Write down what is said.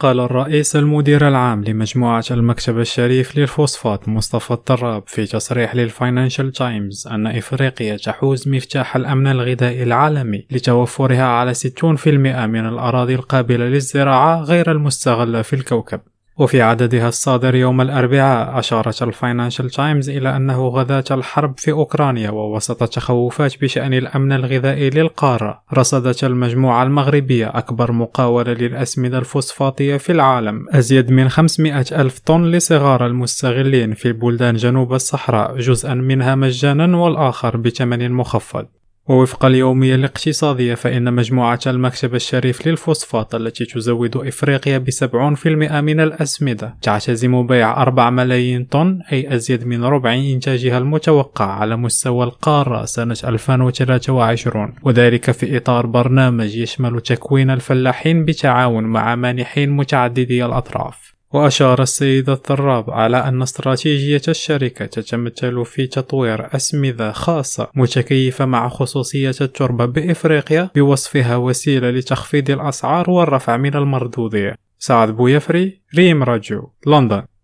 قال الرئيس المدير العام لمجموعة المكتب الشريف للفوسفات مصطفى التراب في تصريح للفاينانشال تايمز أن إفريقيا تحوز مفتاح الأمن الغذائي العالمي لتوفرها على 60% من الأراضي القابلة للزراعة غير المستغلة في الكوكب. وفي عددها الصادر يوم الأربعاء أشارت الفاينانشال تايمز إلى أنه غداة الحرب في أوكرانيا ووسط تخوفات بشأن الأمن الغذائي للقارة. رصدت المجموعة المغربية أكبر مقاولة للأسمدة الفوسفاتية في العالم أزيد من 500 ألف طن لصغار المستغلين في بلدان جنوب الصحراء جزءا منها مجانا والآخر بثمن مخفض. ووفق اليومية الاقتصادية فإن مجموعة المكتب الشريف للفوسفات التي تزود إفريقيا في المئة من الأسمدة تعتزم بيع أربع ملايين طن أي أزيد من ربع إنتاجها المتوقع على مستوى القارة سنة 2023 وذلك في إطار برنامج يشمل تكوين الفلاحين بتعاون مع مانحين متعددي الأطراف. وأشار السيد التراب على أن استراتيجية الشركة تتمثل في تطوير أسمدة خاصة متكيفة مع خصوصية التربة بإفريقيا بوصفها وسيلة لتخفيض الأسعار والرفع من المردودية سعد بويفري ريم راجو لندن.